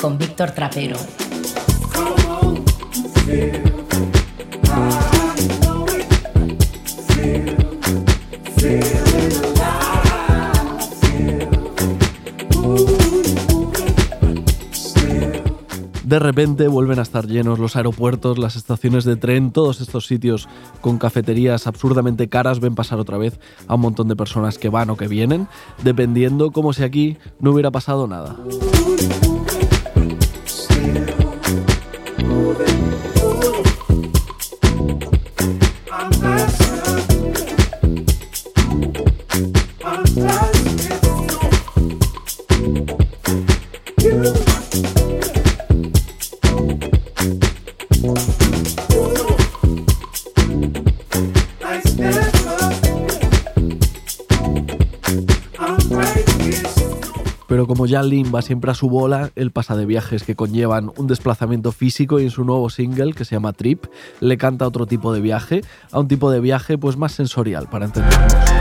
Con Víctor Trapero. De repente vuelven a estar llenos los aeropuertos, las estaciones de tren, todos estos sitios con cafeterías absurdamente caras ven pasar otra vez a un montón de personas que van o que vienen, dependiendo como si aquí no hubiera pasado nada. Jan Lin va siempre a su bola, él pasa de viajes que conllevan un desplazamiento físico y en su nuevo single, que se llama Trip, le canta otro tipo de viaje, a un tipo de viaje pues más sensorial, para entendernos.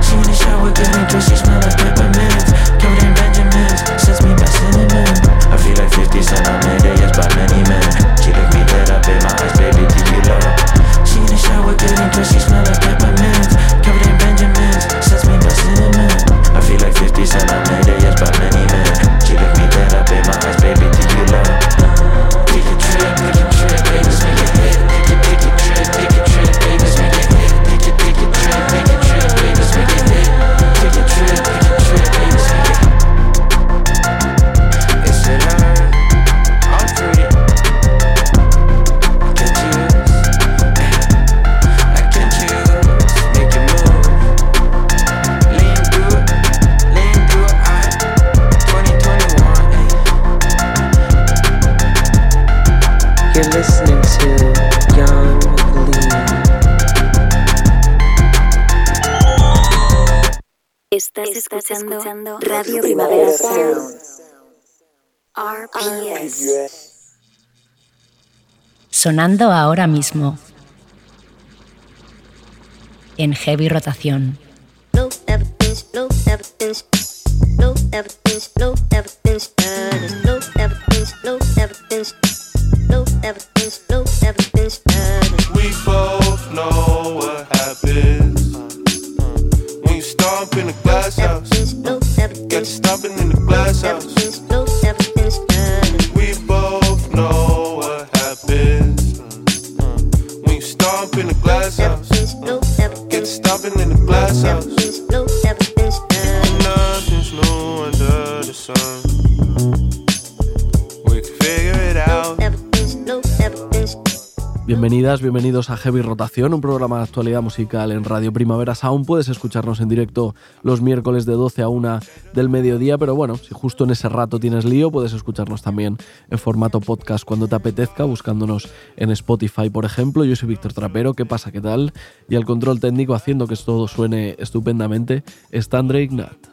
She in the shower getting dressed, she smell like peppermint Jordan Benjamins, sends me back cinnamon. I feel like 50 cent, I'm in made yes by many men. She licked me dead, I bit my eyes, baby, do you love? She in the shower getting dressed, she smell Radio Primavera Sound. RPS. Sonando ahora mismo. En heavy rotación. Been Get stopping in the glass Never house. Bienvenidas, bienvenidos a Heavy Rotación, un programa de actualidad musical en Radio Primavera Sound. Puedes escucharnos en directo los miércoles de 12 a 1 del mediodía, pero bueno, si justo en ese rato tienes lío, puedes escucharnos también en formato podcast cuando te apetezca, buscándonos en Spotify, por ejemplo. Yo soy Víctor Trapero, ¿qué pasa? ¿Qué tal? Y al control técnico, haciendo que todo suene estupendamente, está André Ignat.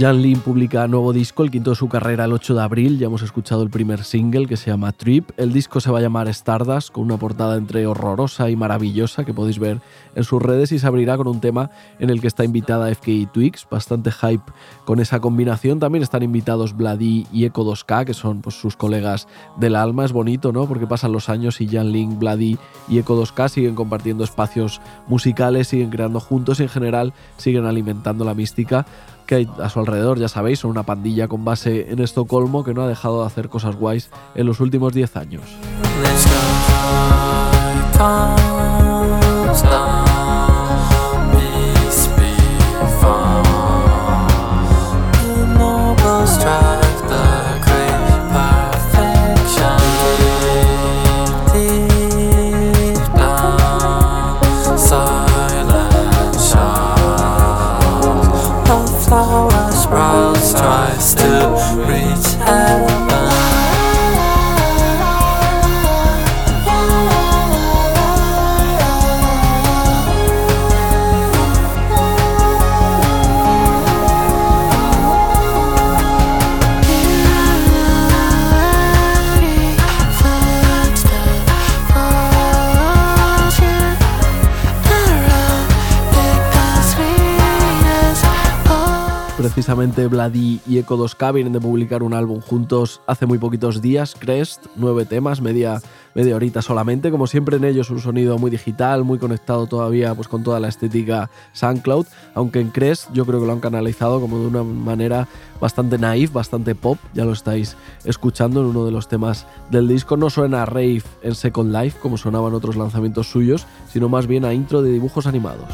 Jan Lin publica nuevo disco, el quinto de su carrera, el 8 de abril. Ya hemos escuchado el primer single que se llama Trip. El disco se va a llamar Stardust, con una portada entre horrorosa y maravillosa que podéis ver en sus redes y se abrirá con un tema en el que está invitada FKI Twix. Bastante hype con esa combinación. También están invitados Vladi y Eco 2K, que son pues, sus colegas del alma. Es bonito, ¿no? Porque pasan los años y Jan Lin, Vladi y Eco 2K siguen compartiendo espacios musicales, siguen creando juntos y en general siguen alimentando la mística que hay a su alrededor, ya sabéis, son una pandilla con base en Estocolmo que no ha dejado de hacer cosas guays en los últimos 10 años. flower sprouts tries to pretend. Precisamente Vladi y Eco 2K vienen de publicar un álbum juntos hace muy poquitos días, Crest, nueve temas, media, media horita solamente. Como siempre en ellos un sonido muy digital, muy conectado todavía pues, con toda la estética SoundCloud, aunque en Crest yo creo que lo han canalizado como de una manera bastante naif, bastante pop, ya lo estáis escuchando en uno de los temas del disco. No suena a rave en Second Life como sonaban otros lanzamientos suyos, sino más bien a intro de dibujos animados.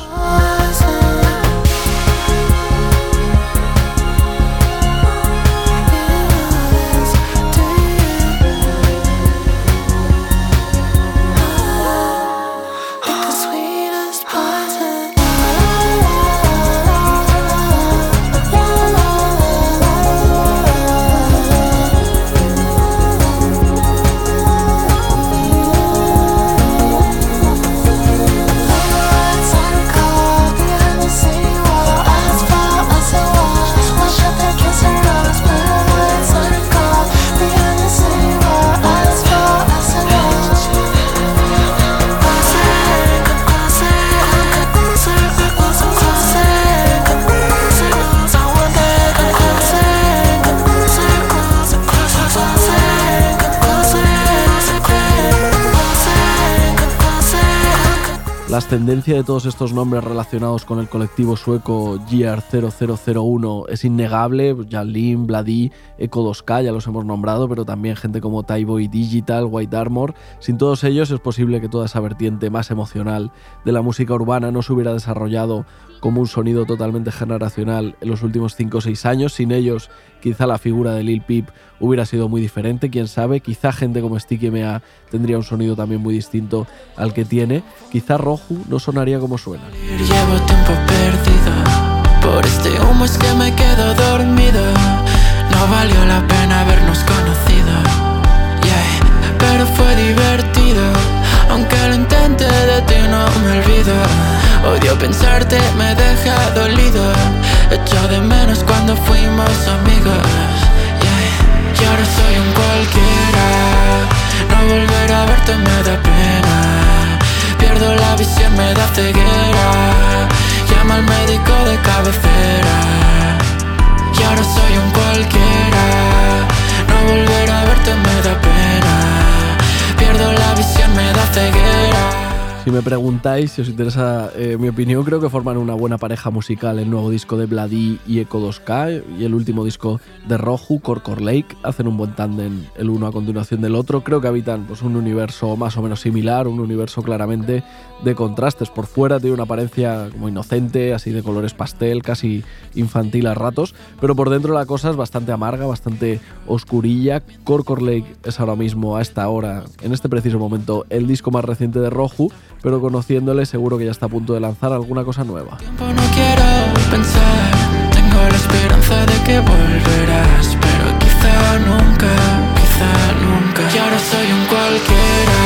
Ascendencia de todos estos nombres relacionados con el colectivo sueco GR0001 es innegable. Jan Lin, Vladi, Eco 2K, ya los hemos nombrado, pero también gente como Tyboy Digital, White Armor. Sin todos ellos es posible que toda esa vertiente más emocional de la música urbana no se hubiera desarrollado como un sonido totalmente generacional en los últimos 5 o 6 años. Sin ellos, quizá la figura de Lil Peep hubiera sido muy diferente, quién sabe. Quizá gente como Sticky MA tendría un sonido también muy distinto al que tiene. Quizá Roju no sonaría como suena. Llevo tiempo perdido Por este humo es que me quedo dormido No valió la pena habernos conocido Yeah, pero fue divertido Aunque lo intente de ti no me olvido Odio pensarte, me deja dolido Echo de menos cuando fuimos amigos y ahora soy un cualquiera. No volver a verte me da pena. Pierdo la visión, me da ceguera. Llama al médico de cabecera. Y ahora soy un cualquiera. No volver a verte me da pena. Pierdo la visión, me da ceguera. Si me preguntáis, si os interesa eh, mi opinión, creo que forman una buena pareja musical el nuevo disco de Vladi y Eco 2K y el último disco de Roju, Corcor Lake. Hacen un buen tándem el uno a continuación del otro. Creo que habitan pues, un universo más o menos similar, un universo claramente de contrastes. Por fuera tiene una apariencia como inocente, así de colores pastel, casi infantil a ratos, pero por dentro la cosa es bastante amarga, bastante oscurilla. Corcor Lake es ahora mismo, a esta hora, en este preciso momento, el disco más reciente de Roju, pero conociéndole seguro que ya está a punto de lanzar alguna cosa nueva. No soy un cualquiera,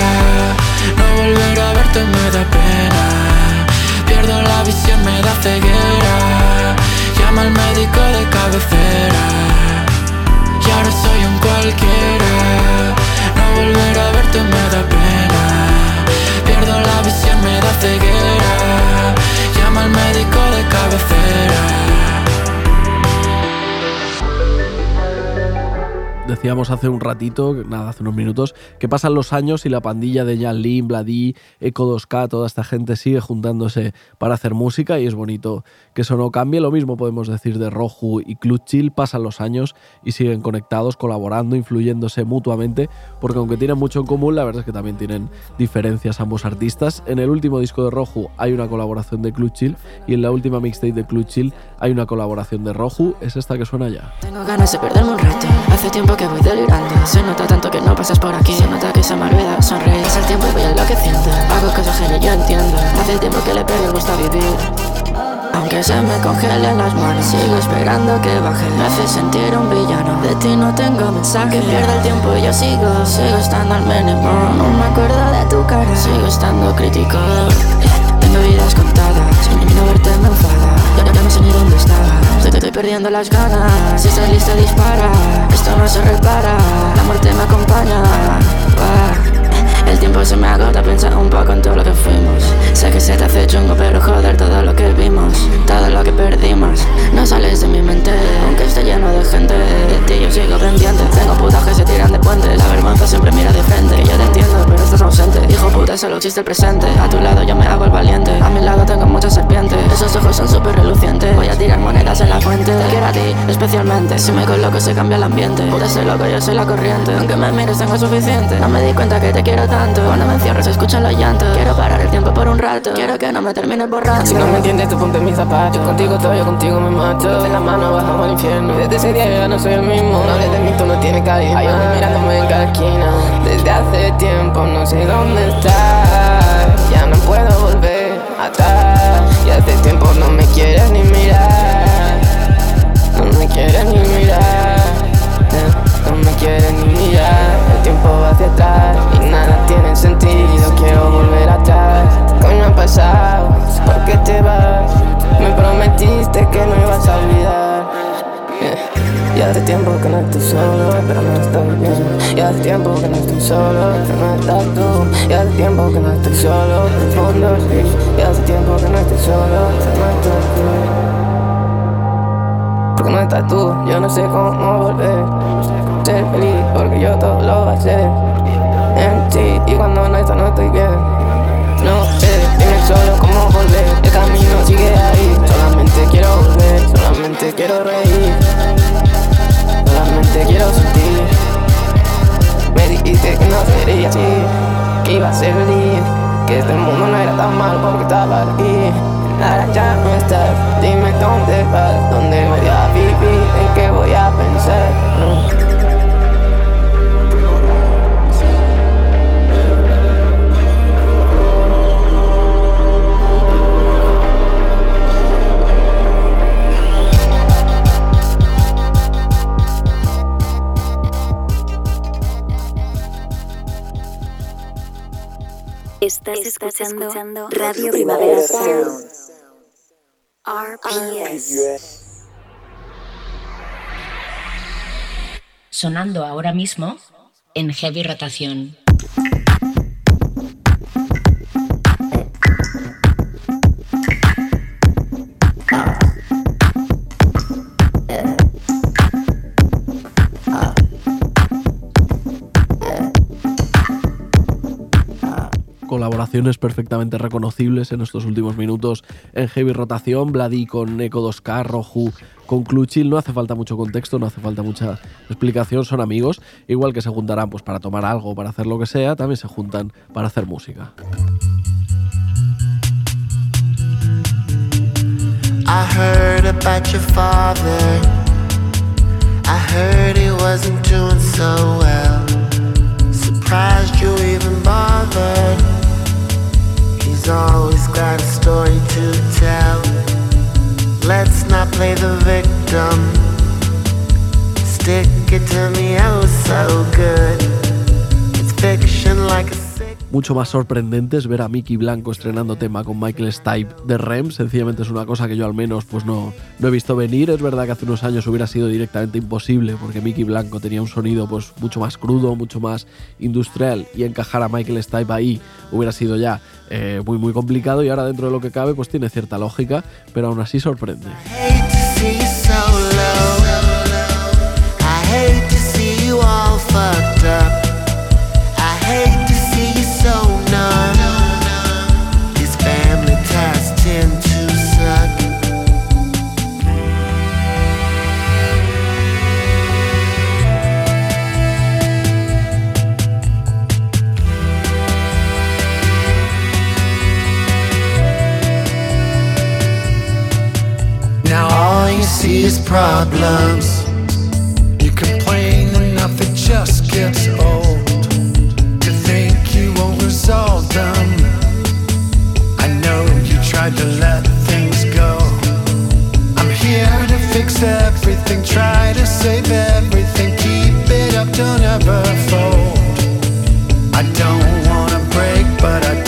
no a verte me da pena. Pierdo la visión, me da ceguera. Al médico de cabecera. Y ahora soy un cualquiera, no volver a verte me da pena. La visión, me da ceguera. Llama al médico de cabecera. Decíamos hace un ratito, nada, hace unos minutos, que pasan los años y la pandilla de Jan Lin, Bladi, Eco 2K, toda esta gente sigue juntándose para hacer música y es bonito que eso no cambie. Lo mismo podemos decir de Roju y Clutchill, pasan los años y siguen conectados, colaborando, influyéndose mutuamente, porque aunque tienen mucho en común, la verdad es que también tienen diferencias ambos artistas. En el último disco de Roju hay una colaboración de Clutchill y en la última mixtape de Clutchill hay una colaboración de Roju, es esta que suena ya. Tengo ganas de perderme un rato. Hace tiempo que voy delirando. Se nota tanto que no pasas por aquí. Se nota que se me olvida sonreír. Pasa el tiempo y voy enloqueciendo. Hago cosas que yo entiendo. Hace tiempo que le pego el gusto a vivir. Aunque se me congelen las manos, sigo esperando que baje. Me hace sentir un villano. De ti no tengo mensaje. Que pierda el tiempo y yo sigo. Sigo estando al mínimo. No me acuerdo de tu cara. Sigo estando crítico. Tengo vidas contadas. Perdiendo las ganas. Si estás listo, dispara. Esto no se repara. La muerte me acompaña. Va. El tiempo se me agota, piensa un poco en todo lo que fuimos. Sé que se te hace chungo, pero joder, todo lo que vimos, todo lo que perdimos, no sales de mi mente. Aunque esté lleno de gente, de ti yo sigo pendiente. Tengo putas que se tiran de puente, la vergüenza siempre mira de frente. Que yo te entiendo, pero estás ausente. Hijo puta, solo existe el presente. A tu lado yo me hago el valiente. A mi lado tengo muchas serpientes. Esos ojos son súper relucientes. Voy a tirar monedas en la fuente. Te quiero a ti, especialmente. Si me coloco, se cambia el ambiente. Puta, soy loco, yo soy la corriente. Aunque me mires, tengo suficiente. No me di cuenta que te quiero tanto. Cuando me encierro, se escuchan los llantos. Quiero parar el tiempo por un rato. Quiero que no me termines borrando. Si no me entiendes, tú ponte en mis zapatos. Yo contigo todo, yo contigo me mato. De la mano bajamos al infierno. Desde ese día yo ya no soy el mismo. No hables de mí, tú no tienes carisma. Hay hombres mirándome en cada esquina. Desde hace tiempo no sé dónde estás. Ya no puedo volver atrás. Y hace tiempo no me quieres ni mirar. No me quieres ni mirar. No, no me quieres ni mirar. El tiempo va hacia atrás Quiero volver atrás. Coño ha pasado, ¿por qué te vas? Me prometiste que no ibas a olvidar. Yeah. Y hace tiempo que no estoy solo, pero no estoy bien. Y hace tiempo que no estoy solo, pero no estás tú. Y hace tiempo que no estoy solo, pero el fondo sí. Y hace tiempo que no estoy solo, pero no estás tú. Porque no estás tú, yo no sé cómo volver. Ser feliz, porque yo todo lo voy. En ti, y cuando no estás, no estoy bien. No sé, dime solo cómo volver. El camino sigue ahí. Solamente quiero volver, solamente quiero reír. Solamente quiero sentir. Me dijiste que no sería así, que iba a ser feliz. Que este mundo no era tan malo porque estaba aquí. Ahora ya no estás, dime dónde vas, dónde voy Estás, escuchando, Radio Primavera Sound. RPS. Sonando ahora mismo en heavy rotación. Colaboraciones perfectamente reconocibles en estos últimos minutos en heavy rotación, Bloody con Eco 2K, Roju con Cluchil, no hace falta mucho contexto, no hace falta mucha explicación, son amigos, igual que se juntarán pues para tomar algo, para hacer lo que sea, también se juntan para hacer música. Surprised you even. Play the victim. Stick it to me oh so good. It's fiction like a mucho más sorprendente es ver a Mickey Blanco estrenando tema con Michael Stipe de Rem. Sencillamente es una cosa que yo al menos pues no, no he visto venir. Es verdad que hace unos años hubiera sido directamente imposible porque Mickey Blanco tenía un sonido pues mucho más crudo, mucho más industrial y encajar a Michael Stipe ahí hubiera sido ya eh, muy muy complicado y ahora dentro de lo que cabe pues tiene cierta lógica, pero aún así sorprende. fucked up. I hate to see you so numb. These family ties tend to suck. Now all you see is problems. Resolve. I know you tried to let things go. I'm here to fix everything, try to save everything. Keep it up, don't ever fold. I don't wanna break, but I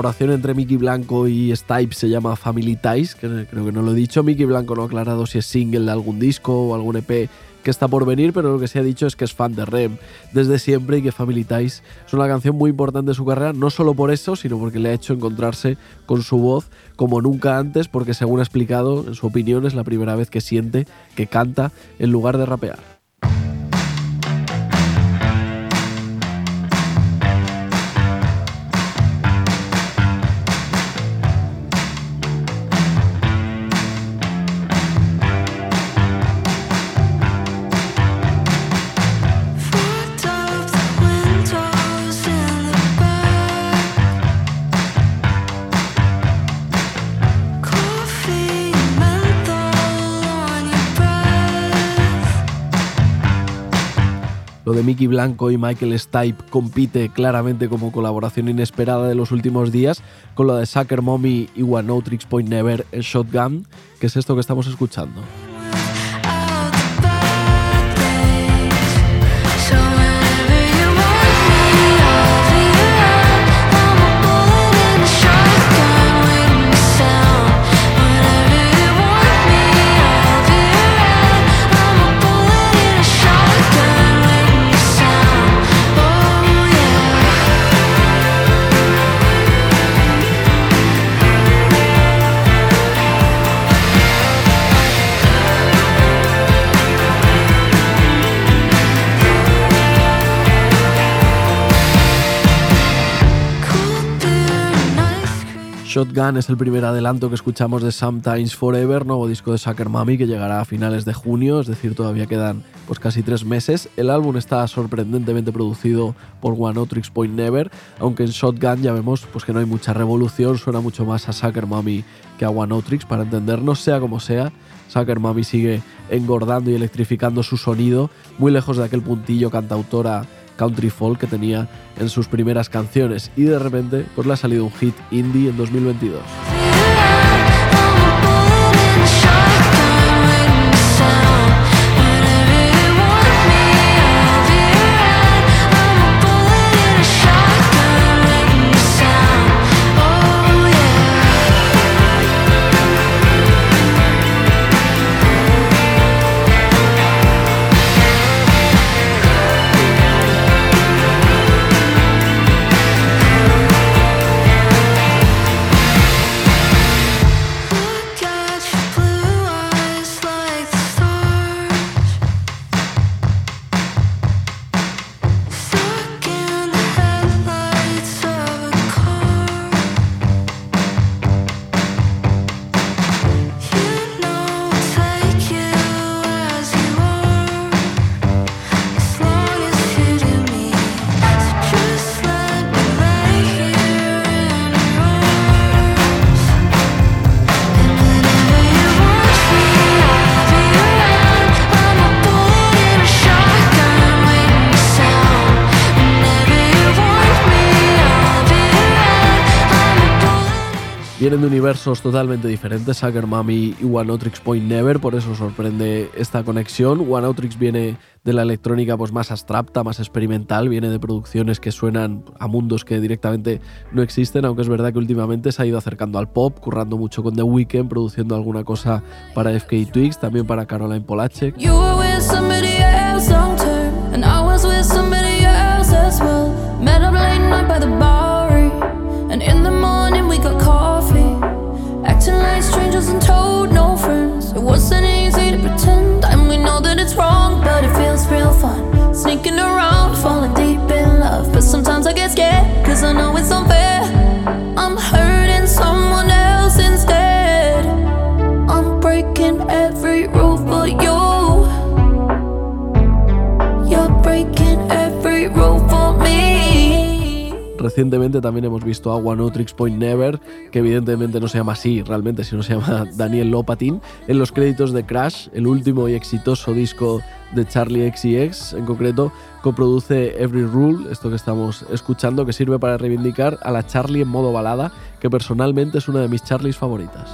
colaboración entre Mickey Blanco y Stipe se llama Family Ties, que creo que no lo he dicho. Mickey Blanco no ha aclarado si es single de algún disco o algún EP que está por venir, pero lo que se ha dicho es que es fan de Rem desde siempre y que Family Ties es una canción muy importante de su carrera, no solo por eso, sino porque le ha hecho encontrarse con su voz como nunca antes, porque según ha explicado, en su opinión es la primera vez que siente que canta en lugar de rapear. De Mickey Blanco y Michael Stipe compite claramente como colaboración inesperada de los últimos días con lo de Sucker Mommy y One No Tricks Point Never Shotgun, que es esto que estamos escuchando. Shotgun es el primer adelanto que escuchamos de Sometimes Forever, nuevo disco de Sucker Mami que llegará a finales de junio, es decir, todavía quedan pues casi tres meses. El álbum está sorprendentemente producido por One Otrix Point Never, aunque en Shotgun ya vemos pues que no hay mucha revolución, suena mucho más a Sucker Mami que a One Otrix, para entendernos, sea como sea. Sucker Mami sigue engordando y electrificando su sonido, muy lejos de aquel puntillo cantautora country folk que tenía en sus primeras canciones y de repente pues le ha salido un hit indie en 2022. Vienen de universos totalmente diferentes, Sugar Mummy y One Outrix Point Never, por eso sorprende esta conexión. One Outrix viene de la electrónica pues, más abstracta, más experimental, viene de producciones que suenan a mundos que directamente no existen, aunque es verdad que últimamente se ha ido acercando al pop, currando mucho con The Weeknd, produciendo alguna cosa para FK Twigs, también para Caroline Polacek. Recientemente también hemos visto a One Point Never, que evidentemente no se llama así realmente, sino se llama Daniel Lopatin, en los créditos de Crash, el último y exitoso disco de Charlie XCX, en concreto, coproduce Every Rule, esto que estamos escuchando, que sirve para reivindicar a la Charlie en modo balada, que personalmente es una de mis Charlies favoritas.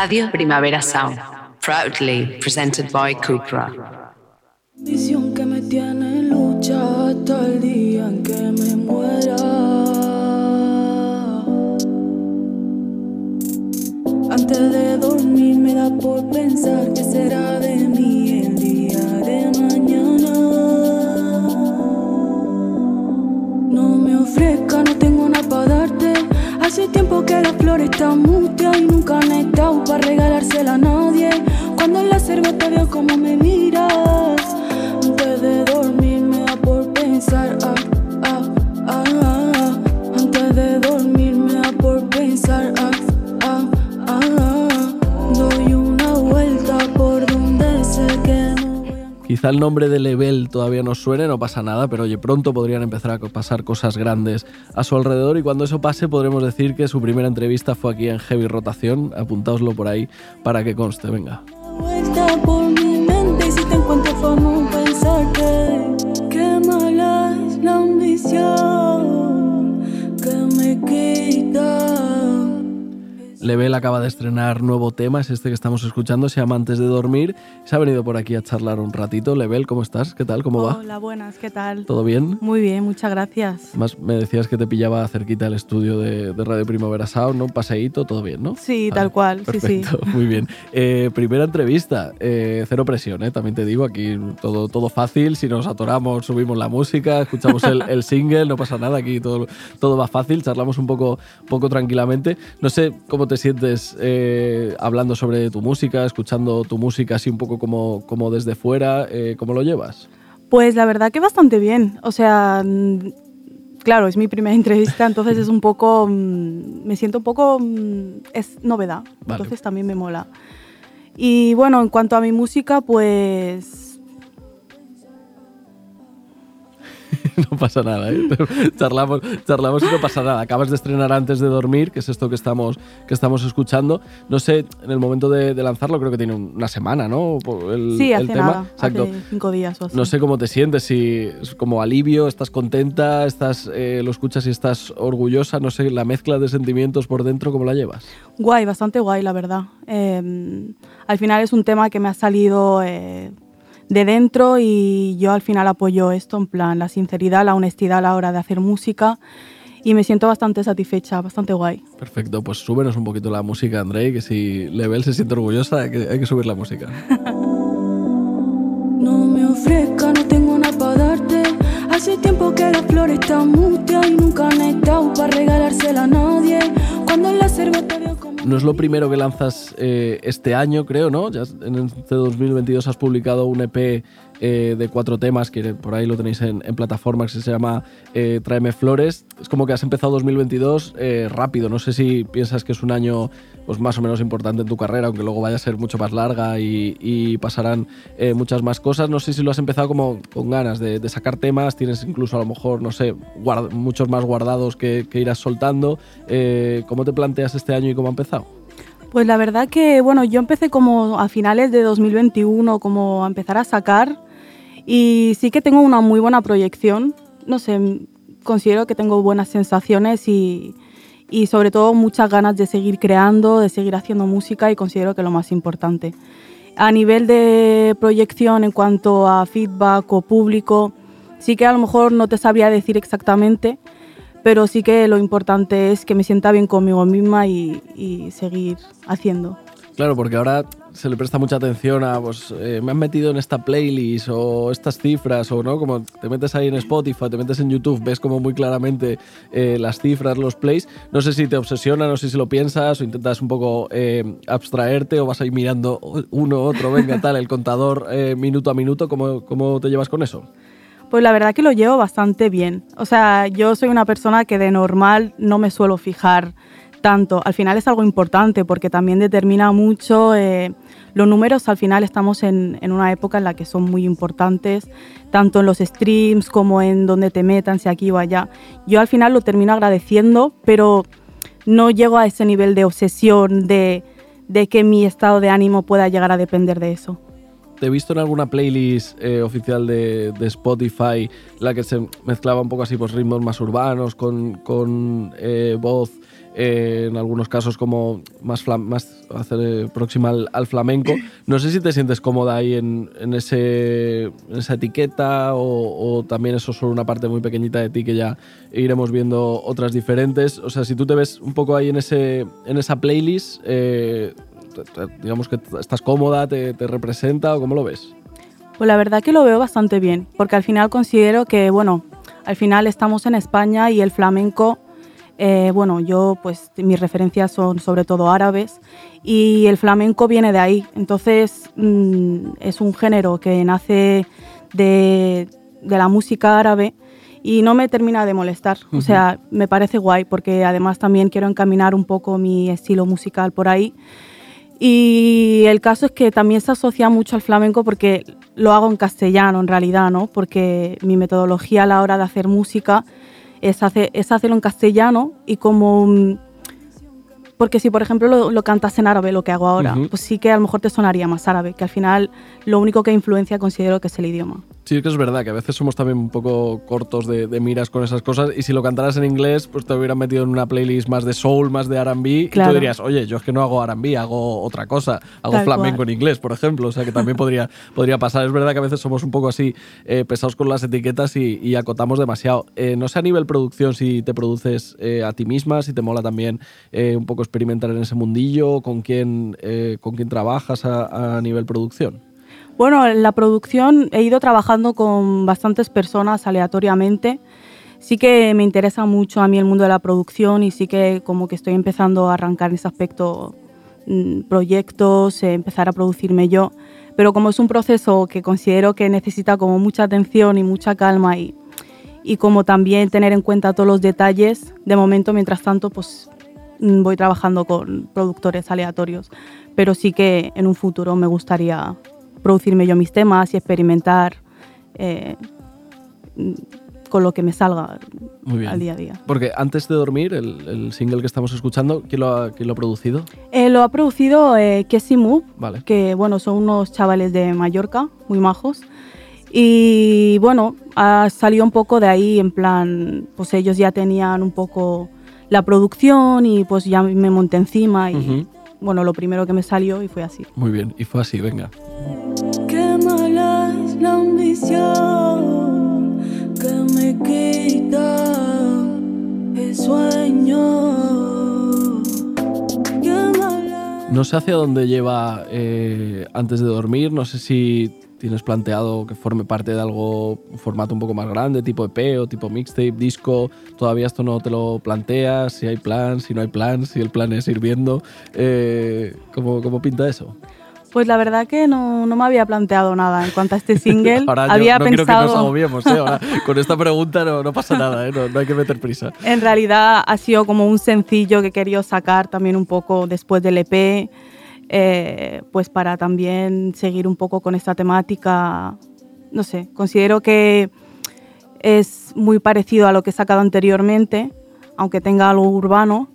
Radio Primavera Sound, proudly presented by Cupra. Visión que me tiene en lucha hasta el día en que me muera. Antes de dormir me da por pensar que será de mí el día de mañana. No me ofrezca, Hace tiempo que la flor está mustia y nunca han estado para regalársela a nadie. Cuando en la cerveza veo cómo me miras. Antes de dormir me da por pensar, Quizá el nombre de Level todavía no suene, no pasa nada, pero oye, pronto podrían empezar a pasar cosas grandes a su alrededor y cuando eso pase podremos decir que su primera entrevista fue aquí en Heavy Rotación. Apuntaoslo por ahí para que conste, venga. Lebel acaba de estrenar nuevo tema, es este que estamos escuchando, se llama Antes de dormir. Se ha venido por aquí a charlar un ratito. Lebel, ¿cómo estás? ¿Qué tal? ¿Cómo va? Hola, buenas, ¿qué tal? ¿Todo bien? Muy bien, muchas gracias. Más me decías que te pillaba cerquita el estudio de, de Radio Primavera Sound, ¿no? Un paseíto, todo bien, ¿no? Sí, tal cual, sí, sí. Perfecto, muy bien. Eh, primera entrevista, eh, cero presión, ¿eh? también te digo, aquí todo, todo fácil, si nos atoramos subimos la música, escuchamos el, el single, no pasa nada, aquí todo, todo va fácil, charlamos un poco, poco tranquilamente. No sé cómo te sientes eh, hablando sobre tu música, escuchando tu música así un poco como, como desde fuera, eh, ¿cómo lo llevas? Pues la verdad que bastante bien. O sea, mm, claro, es mi primera entrevista, entonces es un poco, mm, me siento un poco, mm, es novedad, Vale. entonces también me mola. Y bueno, en cuanto a mi música, pues no pasa nada, ¿eh? charlamos, charlamos y no pasa nada. Acabas de estrenar antes de dormir, que es esto que estamos, que estamos escuchando. No sé, en el momento de, de lanzarlo creo que tiene una semana, ¿no? El, sí, hace el tema. nada, Exacto. hace cinco días o así. No sé cómo te sientes, si es como alivio, estás contenta, estás, eh, lo escuchas y estás orgullosa, no sé, la mezcla de sentimientos por dentro, ¿cómo la llevas? Guay, bastante guay, la verdad. Eh, al final es un tema que me ha salido eh, de dentro y yo al final apoyo esto, en plan, la sinceridad, la honestidad a la hora de hacer música y me siento bastante satisfecha, bastante guay. Perfecto, pues súbenos un poquito la música, Andrei, que si Level se siente orgullosa, hay que, hay que subir la música. No me ofrezca, no tengo nada para darte. Hace tiempo que las flores están muteas y nunca han estado para regalársela a nadie. Cuando la veo como... No es lo primero que lanzas eh, este año, creo, ¿no? Ya en este 2022 has publicado un EP eh, de cuatro temas, que por ahí lo tenéis en, en plataformas, que se llama eh, Tráeme Flores. Es como que has empezado 2022 eh, rápido. No sé si piensas que es un año pues, más o menos importante en tu carrera, aunque luego vaya a ser mucho más larga y, pasarán eh, muchas más cosas. No sé si lo has empezado como con ganas de, sacar temas, tienes incluso a lo mejor, no sé, muchos más guardados que, irás soltando. ¿Cómo te planteas este año y cómo ha empezado? Pues la verdad que, bueno, yo empecé como a finales de 2021, como a empezar a sacar y sí que tengo una muy buena proyección. No sé, considero que tengo buenas sensaciones y, y sobre todo muchas ganas de seguir creando, de seguir haciendo música y considero que lo más importante. A nivel de proyección en cuanto a feedback o público, sí que a lo mejor no te sabría decir exactamente, pero sí que lo importante es que me sienta bien conmigo misma y, y seguir haciendo. Claro, porque ahora se le presta mucha atención a, pues, eh, me han metido en esta playlist o estas cifras, o no, como te metes ahí en Spotify, te metes en YouTube, ves como muy claramente eh, las cifras, los plays. No sé si te obsesiona, no sé si lo piensas o intentas un poco eh, abstraerte o vas ahí mirando uno, otro, venga, tal, el contador minuto a minuto. ¿Cómo, ¿Cómo te llevas con eso? Pues la verdad que lo llevo bastante bien. O sea, yo soy una persona que de normal no me suelo fijar tanto. Al final es algo importante porque también determina mucho eh, los números. Al final estamos en, en una época en la que son muy importantes, tanto en los streams como en donde te metan, si aquí o allá. Yo al final lo termino agradeciendo, pero no llego a ese nivel de obsesión de, de que mi estado de ánimo pueda llegar a depender de eso. Te he visto en alguna playlist eh, oficial de, de Spotify, la que se mezclaba un poco así, pues ritmos más urbanos, con, con eh, voz, eh, en algunos casos como más, más hacer, eh, próxima al, flamenco. No sé si te sientes cómoda ahí en, en ese, en esa etiqueta o, también eso es solo una parte muy pequeñita de ti que ya iremos viendo otras diferentes. O sea, si tú te ves un poco ahí en, ese, en esa playlist, eh, digamos que estás cómoda, te, te representa o cómo lo ves. Pues la verdad que lo veo bastante bien, porque al final considero que, bueno, al final estamos en España y el flamenco, eh, bueno, yo pues mis referencias son sobre todo árabes y el flamenco viene de ahí. Entonces mm, es un género que nace de, de la música árabe y no me termina de molestar. O sea, me parece guay porque además también quiero encaminar un poco mi estilo musical por ahí. Y el caso es que también se asocia mucho al flamenco porque lo hago en castellano en realidad, ¿no? Porque mi metodología a la hora de hacer música es, hacer, es hacerlo en castellano y como... mm, Porque si por ejemplo lo, lo cantas en árabe, lo que hago ahora, Ujú. pues sí que a lo mejor te sonaría más árabe, que al final lo único que influencia considero que es el idioma. Sí, que es verdad que a veces somos también un poco cortos de, de miras con esas cosas y si lo cantaras en inglés, pues te hubieran metido en una playlist más de soul, más de R&B y Claro. tú dirías, oye, yo es que no hago R&B, hago otra cosa, hago Tal flamenco cual. en inglés, por ejemplo, o sea que también podría, podría pasar. Es verdad que a veces somos un poco así eh, pesados con las etiquetas y, y acotamos demasiado. Eh, no sé a nivel producción si te produces eh, a ti misma, si te mola también un poco experimentar en ese mundillo, con quién, con quién trabajas a, a nivel producción. Bueno, en la producción he ido trabajando con bastantes personas aleatoriamente. Sí que me interesa mucho a mí el mundo de la producción y sí que como que estoy empezando a arrancar en ese aspecto mm, proyectos, eh, empezar a producirme yo. Pero como es un proceso que considero que necesita como mucha atención y mucha calma y, y como también tener en cuenta todos los detalles, de momento, mientras tanto, pues mm, voy trabajando con productores aleatorios. Pero sí que en un futuro me gustaría producirme yo mis temas y experimentar eh, con lo que me salga Muy bien. al día a día. Porque antes de dormir, el, el single que estamos escuchando, ¿quién lo ha, quién lo ha producido? Eh, lo ha producido eh, Kessie Move, Vale. que bueno, son unos chavales de Mallorca, muy majos. Y bueno, ha salido un poco de ahí, en plan, pues ellos ya tenían un poco la producción y pues ya me monté encima y Ujú. Bueno, lo primero que me salió y fue así. Muy bien, y fue así, venga. Qué mala es la ambición que me quita el sueño. Qué mala No sé hacia dónde lleva eh, antes de dormir, no sé si tienes planteado que forme parte de algo, un formato un poco más grande, tipo EP o tipo mixtape, disco, todavía esto no te lo planteas, si hay plan, si no hay plan, si el plan es ir viendo, eh, ¿cómo, cómo pinta eso? Pues la verdad que no, no me había planteado nada en cuanto a este single. Ahora yo había no quiero que pensado... nos agobiemos, ¿eh? Ahora, con esta pregunta no, no pasa nada, ¿eh? no, no hay que meter prisa. En realidad ha sido como un sencillo que querido sacar también un poco después del EP, eh, pues para también seguir un poco con esta temática. No sé, considero que es muy parecido a lo que he sacado anteriormente, aunque tenga algo urbano,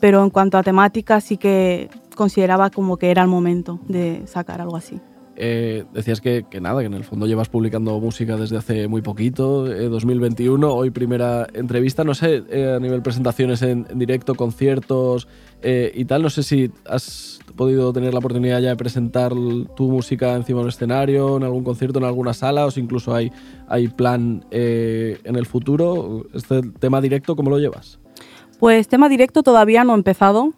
pero en cuanto a temática sí que consideraba como que era el momento de sacar algo así. Eh, decías que, que nada, que en el fondo llevas publicando música desde hace muy poquito, eh, 2021, hoy primera entrevista, no sé, eh, a nivel presentaciones en, en directo, conciertos eh, y tal, no sé si has podido tener la oportunidad ya de presentar tu música encima de un escenario, en algún concierto, en alguna sala, o incluso hay, hay plan eh, en el futuro. Este tema directo, ¿cómo lo llevas? Pues tema directo todavía no he empezado.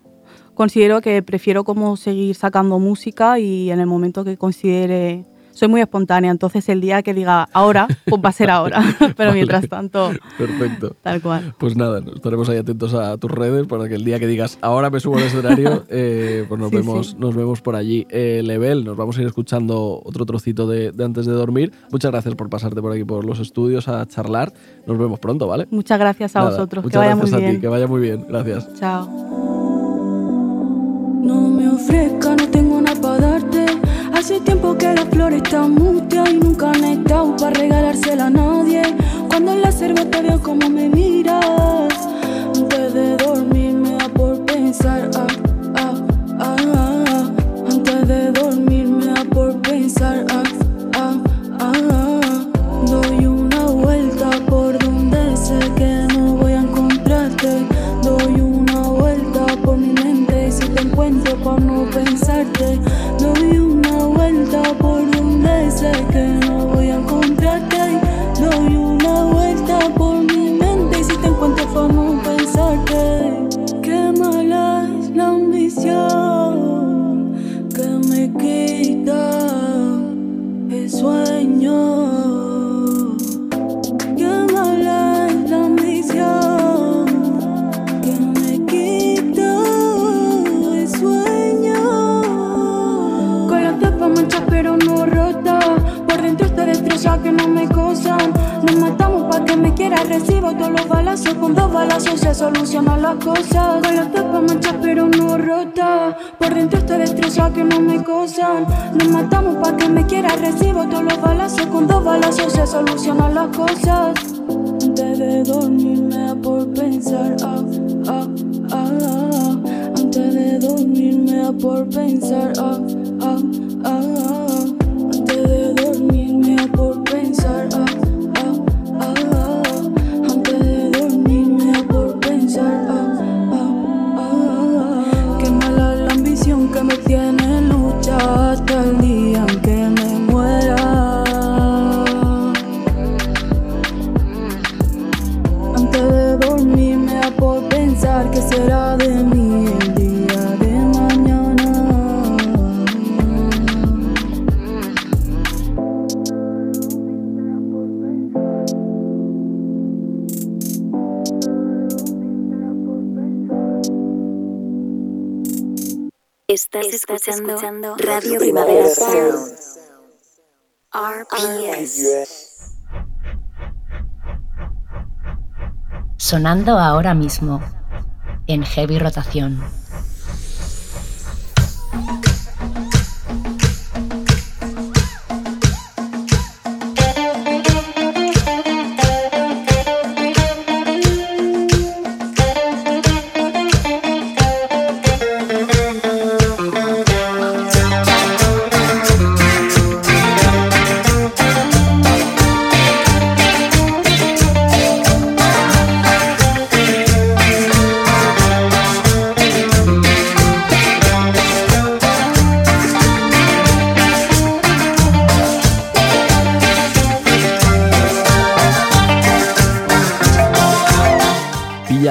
Considero que prefiero como seguir sacando música y en el momento que considere... Soy muy espontánea, entonces el día que diga ahora, pues va a ser ahora. Pero Vale. mientras tanto, Perfecto. tal cual. Pues nada, estaremos ahí atentos a tus redes para que el día que digas ahora me subo al escenario, eh, pues nos, Sí, vemos, sí. nos vemos por allí. Eh, Level, nos vamos a ir escuchando otro trocito de, de antes de dormir. Muchas gracias por pasarte por aquí por los estudios a charlar. Nos vemos pronto, ¿vale? Muchas gracias a Nada, vosotros. Que Muchas vaya muy gracias a ti, bien. que vaya muy bien. Gracias. Chao. No me ofrezca, Hace tiempo que las flores están mustias y nunca han estado para regalársela a nadie. Cuando en la cerveza te veo como me miras. Antes de dormir me da por pensar. Ah, ah, ah. Antes de dormir me da por pensar. Doy una vuelta por donde sé que no voy a encontrarte. Doy una vuelta por mi mente y si te encuentro por no pensarte. Doy una vuelta por donde sé que pero no rota. Por dentro está destroza que no me cosan. Nos matamos pa' que me quiera. Recibo todos los balazos. Con dos balazos se solucionan las cosas. Con la tapa mancha pero no rota. Por dentro está destroza que no me cosan. Nos matamos pa' que me quiera. Recibo todos los balazos. Con dos balazos se solucionan las cosas. Antes de dormir me da por pensar. Ah, ah, ah, ah. Antes de dormir me da por pensar. Ah, ah, ah. Antes de dormir me da por pensar. Estás, escuchando, Radio Primavera Sound. RPS. Sonando ahora mismo en heavy rotación.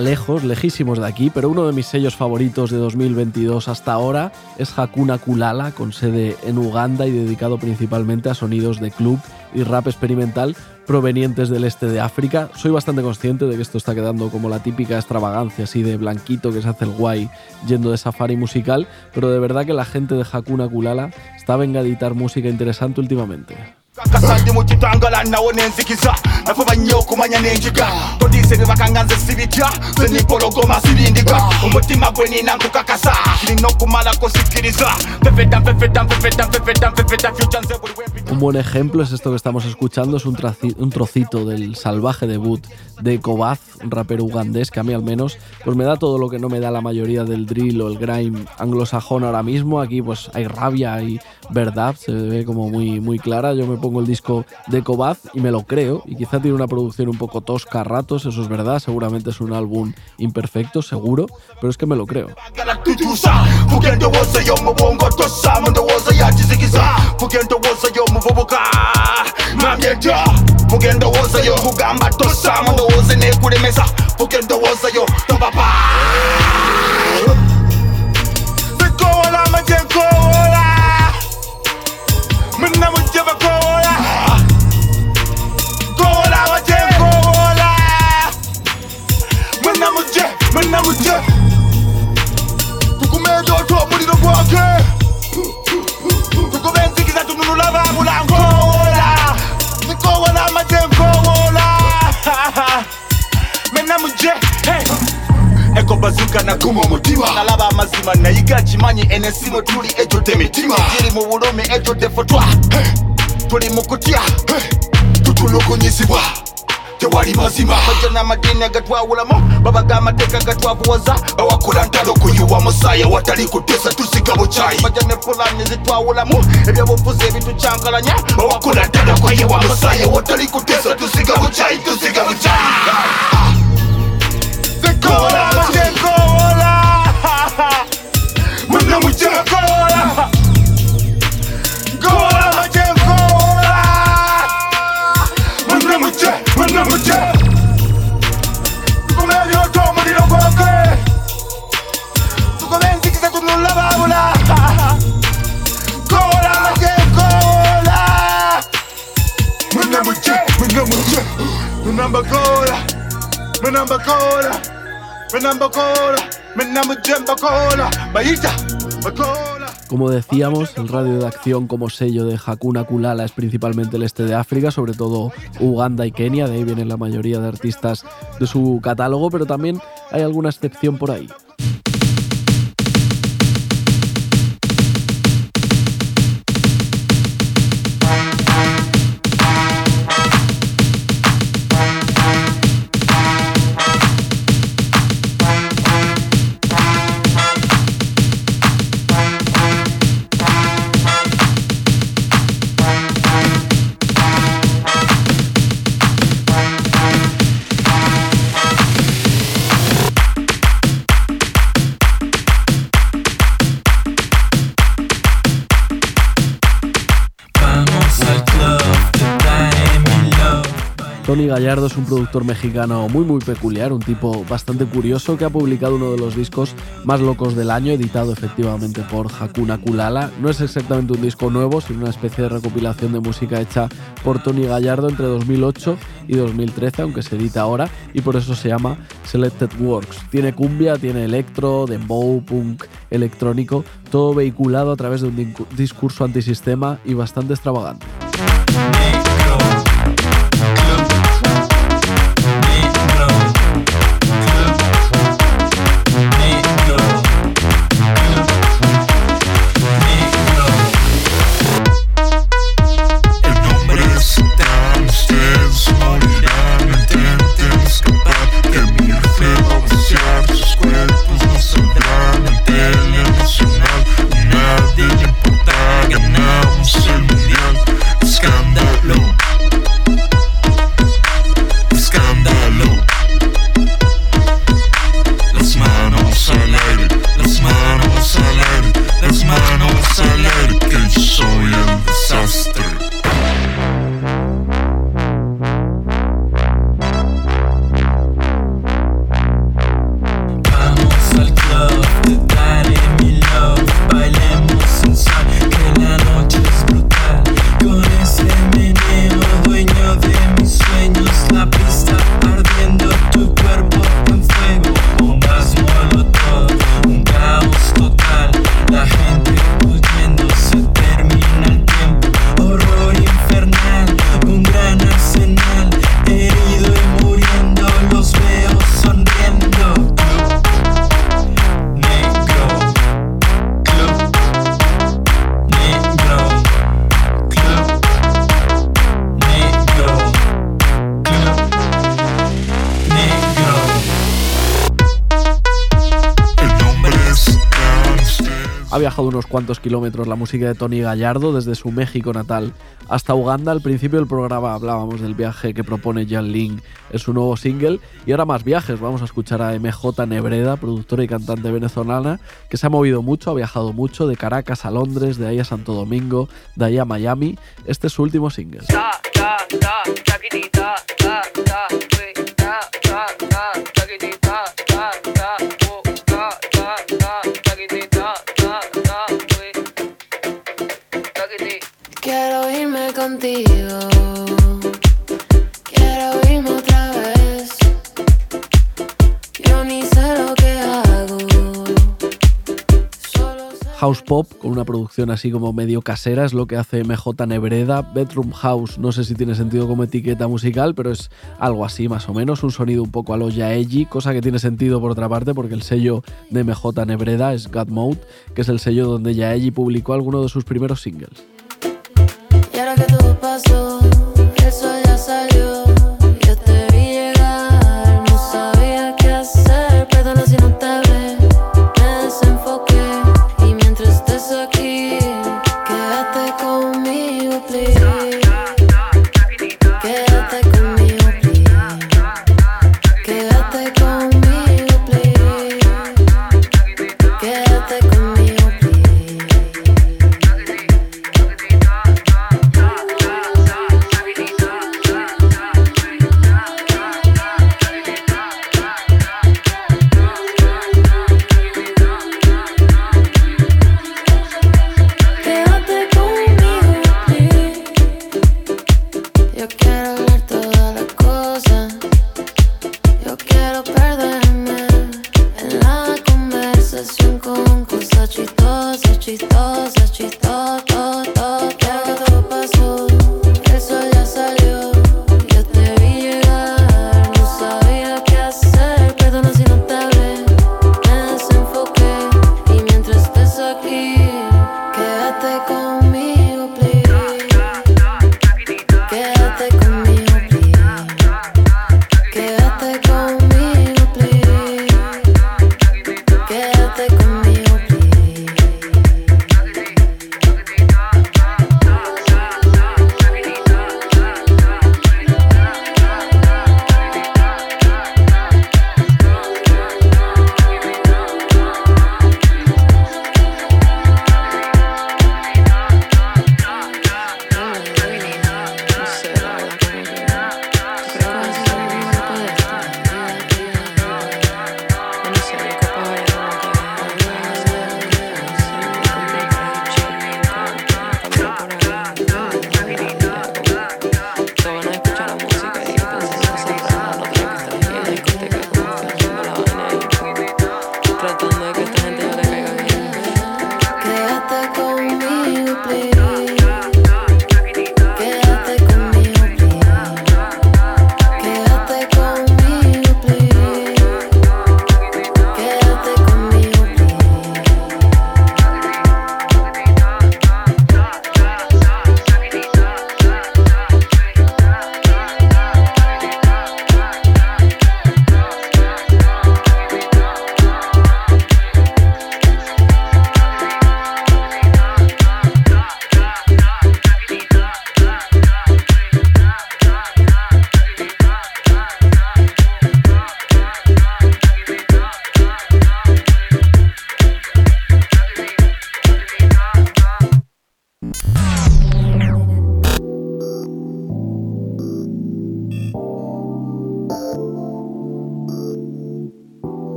Lejos, lejísimos de aquí, pero uno de mis sellos favoritos de 2022 hasta ahora es Hakuna Kulala, con sede en Uganda y dedicado principalmente a sonidos de club y rap experimental provenientes del este de África. Soy bastante consciente de que esto está quedando como la típica extravagancia así de blanquito que se hace el guay yendo de safari musical, pero de verdad que la gente de Hakuna Kulala está venga a editar música interesante últimamente. Un buen ejemplo es esto que estamos escuchando, es un, trocito del salvaje debut de Kobaz, un rapero ugandés que a mí al menos pues me da todo lo que no me da la mayoría del drill o el grime anglosajón ahora mismo. Aquí pues hay rabia, hay verdad, se ve como muy, muy clara. Yo me el disco de Kobaz y me lo creo y quizá tiene una producción un poco tosca a ratos, eso es verdad, seguramente es un álbum imperfecto, seguro, pero es que me lo creo. Munnamujje munnamujje tukumedota omuliro gwange tukuba enzikiza tununula babula nkoola nikoola amaze nkoola mena muje. Ekobazuka nakuma omutima nalaba amazima nayiga kimanyi enesimu tuli ejjudde emitima giri mu bulumi ejjudde fotwa tuli mu kutya tutulugunyizibwa tewali mazima. Bajja n'amadini agatwawulamu babaga amateeka gatwavuwaza bawakula ntalo kuyiwa musaayi watali kutesa tusiga bukyayi bajja ne pulani zitwawulamu ebyobufuzi ebitucyankalanya bawakula ntalo kuyiwa musaayi watali kutesa tusiga bukyayi tusiga bukyayi Zikola majengola Muna Como decíamos, el radio de acción como sello de Hakuna Kulala es principalmente el este de África, sobre todo Uganda y Kenia, de ahí vienen la mayoría de artistas de su catálogo, pero también hay alguna excepción por ahí. Gallardo es un productor mexicano muy muy peculiar, un tipo bastante curioso que ha publicado uno de los discos más locos del año, editado efectivamente por Hakuna Kulala. No es exactamente un disco nuevo, sino una especie de recopilación de música hecha por Tony Gallardo entre 2008 y 2013, aunque se edita ahora, y por eso se llama Selected Works. Tiene cumbia, tiene electro, dembow, punk, electrónico, todo vehiculado a través de un discurso antisistema y bastante extravagante. Unos cuantos kilómetros la música de Tony Gallardo desde su México natal hasta Uganda. Al principio del programa hablábamos del viaje que propone Jan Ling en su nuevo single y ahora más viajes. Vamos a escuchar a MJ Nebreda, productora y cantante venezolana, que se ha movido mucho, ha viajado mucho de Caracas a Londres, de ahí a Santo Domingo, de ahí a Miami. Este es su último single. Contigo. Quiero irme otra vez. Yo ni sé lo que hago. House Pop, con una producción así como medio casera, es lo que hace MJ Nebreda. Bedroom House, no sé si tiene sentido como etiqueta musical, pero es algo así más o menos, un sonido un poco a lo Yaeji, cosa que tiene sentido por otra parte porque el sello de MJ Nebreda es God Mode, que es el sello donde Yaeji publicó alguno de sus primeros singles. Y ahora que todo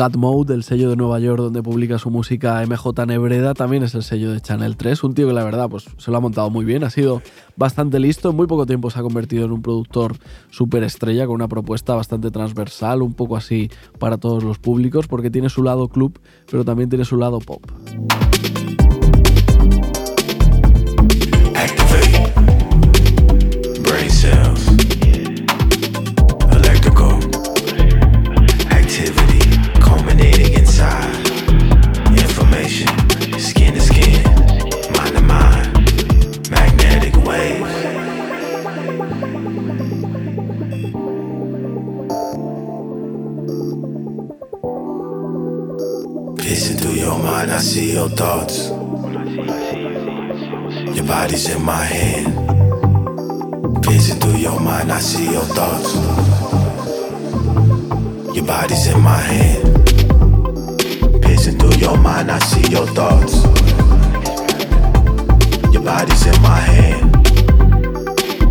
God Mode, el sello de Nueva York donde publica su música MJ Nebreda, también es el sello de Channel 3. Un tío que la verdad pues, se lo ha montado muy bien, ha sido bastante listo. En muy poco tiempo se ha convertido en un productor súper estrella con una propuesta bastante transversal, un poco así para todos los públicos, porque tiene su lado club, pero también tiene su lado pop. Mind, I see your thoughts. Your body's in my hand. Piercing through your mind, I see your thoughts. Your body's in my hand. Piercing through your mind, I see your thoughts. Your body's in my hand.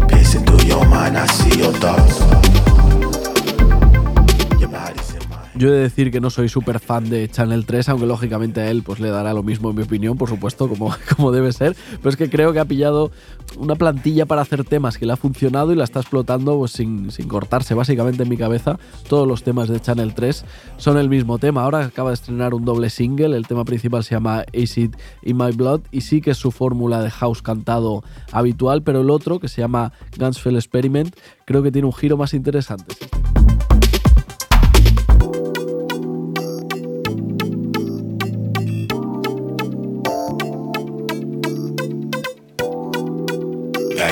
Piercing through your mind, I see your thoughts. Yo he de decir que no soy súper fan de Channel 3, aunque lógicamente a él pues, le dará lo mismo en mi opinión, por supuesto, como, como debe ser. Pero es que creo que ha pillado una plantilla para hacer temas que le ha funcionado y la está explotando pues, sin, sin cortarse. Básicamente en mi cabeza todos los temas de Channel 3 son el mismo tema. Ahora acaba de estrenar un doble single, el tema principal se llama Acid in My Blood y sí que es su fórmula de house cantado habitual, pero el otro, que se llama Gunsfell Experiment, creo que tiene un giro más interesante.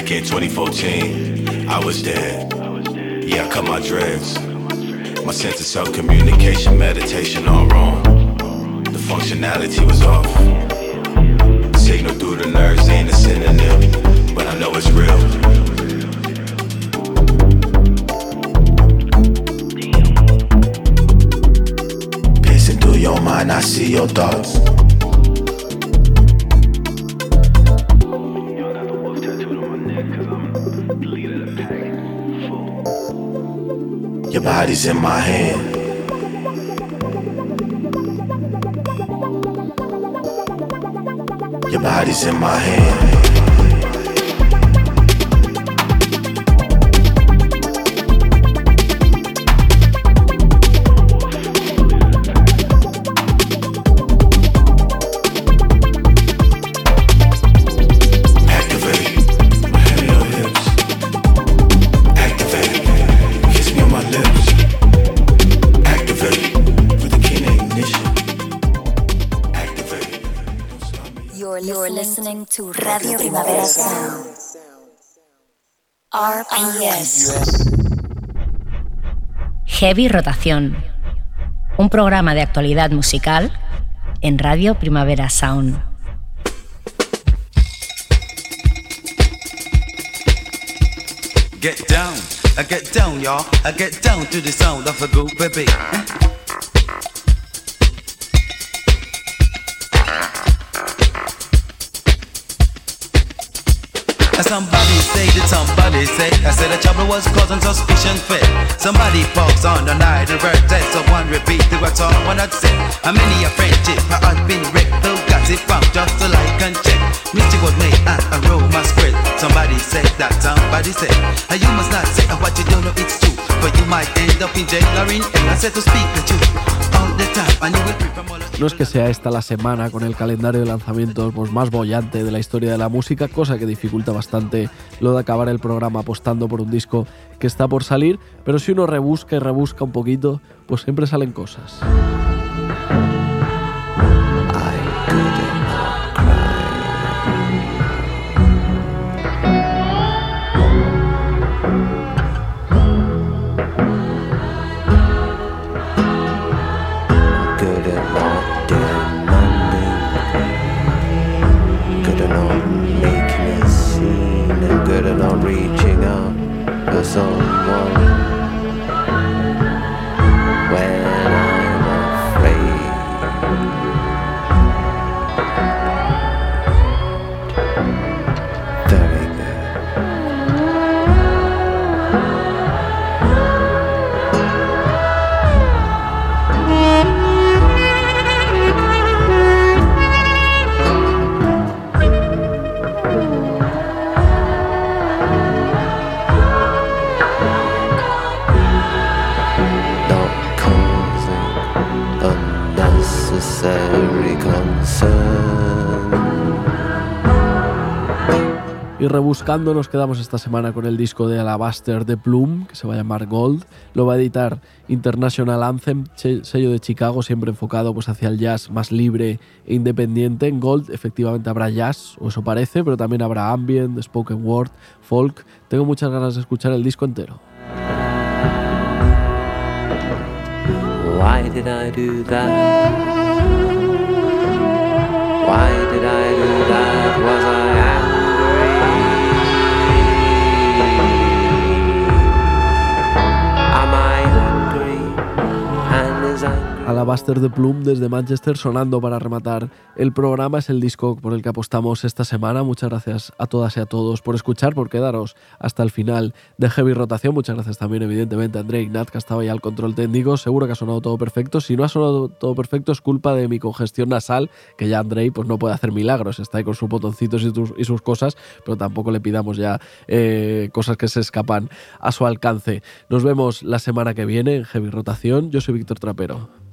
Back in 2014, I was dead. Yeah, I cut my dreads. My sense of self communication, meditation all wrong. The functionality was off. Signal through the nerves ain't a synonym, but I know it's real. Your mind, I see your thoughts. Your body's in my hand. Your body's in my hand. Radio Primavera Sound. RPS. Heavy Rotación. Un programa de actualidad musical en Radio Primavera Sound. Get down, I get down, y'all. I get down to the sound of a good baby. Somebody say that somebody say I said the trouble was causing suspicion fit. Somebody pokes on the night and birthday, someone repeat the what's all one had said. How many a friendship I had been wrecked, though got it from just to like and check. Mystic was made and aroma spread. Somebody said that somebody said, and you must not say what you don't know it's true, but you might end up in jail or in hell. I said to speak the truth No es que sea esta la semana con el calendario de lanzamientos pues, más bollante de la historia de la música, cosa que dificulta bastante lo de acabar el programa apostando por un disco que está por salir, pero si uno rebusca y rebusca un poquito, pues siempre salen cosas. Rebuscando nos quedamos esta semana con el disco de Alabaster de Plume, que se va a llamar Gold. Lo va a editar International Anthem, sello de Chicago, siempre enfocado pues, hacia el jazz más libre e independiente. En Gold efectivamente habrá jazz, o eso parece, pero también habrá ambient, spoken word, folk. Tengo muchas ganas de escuchar el disco entero. Why did Alabaster de Plume desde Manchester sonando para rematar el programa. Es el disco por el que apostamos esta semana. Muchas gracias a todas y a todos por escuchar, por quedaros hasta el final de Heavy Rotación. Muchas gracias también, evidentemente, a André Ignat, que estaba ahí al control técnico. Seguro que ha sonado todo perfecto. Si no ha sonado todo perfecto, es culpa de mi congestión nasal, que ya Andrei pues, no puede hacer milagros. Está ahí con sus botoncitos y, y sus cosas, pero tampoco le pidamos ya eh, cosas que se escapan a su alcance. Nos vemos la semana que viene en Heavy Rotación. Yo soy Víctor Trapero.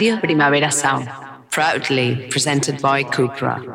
Radio Primavera Sound, proudly presented by Cupra.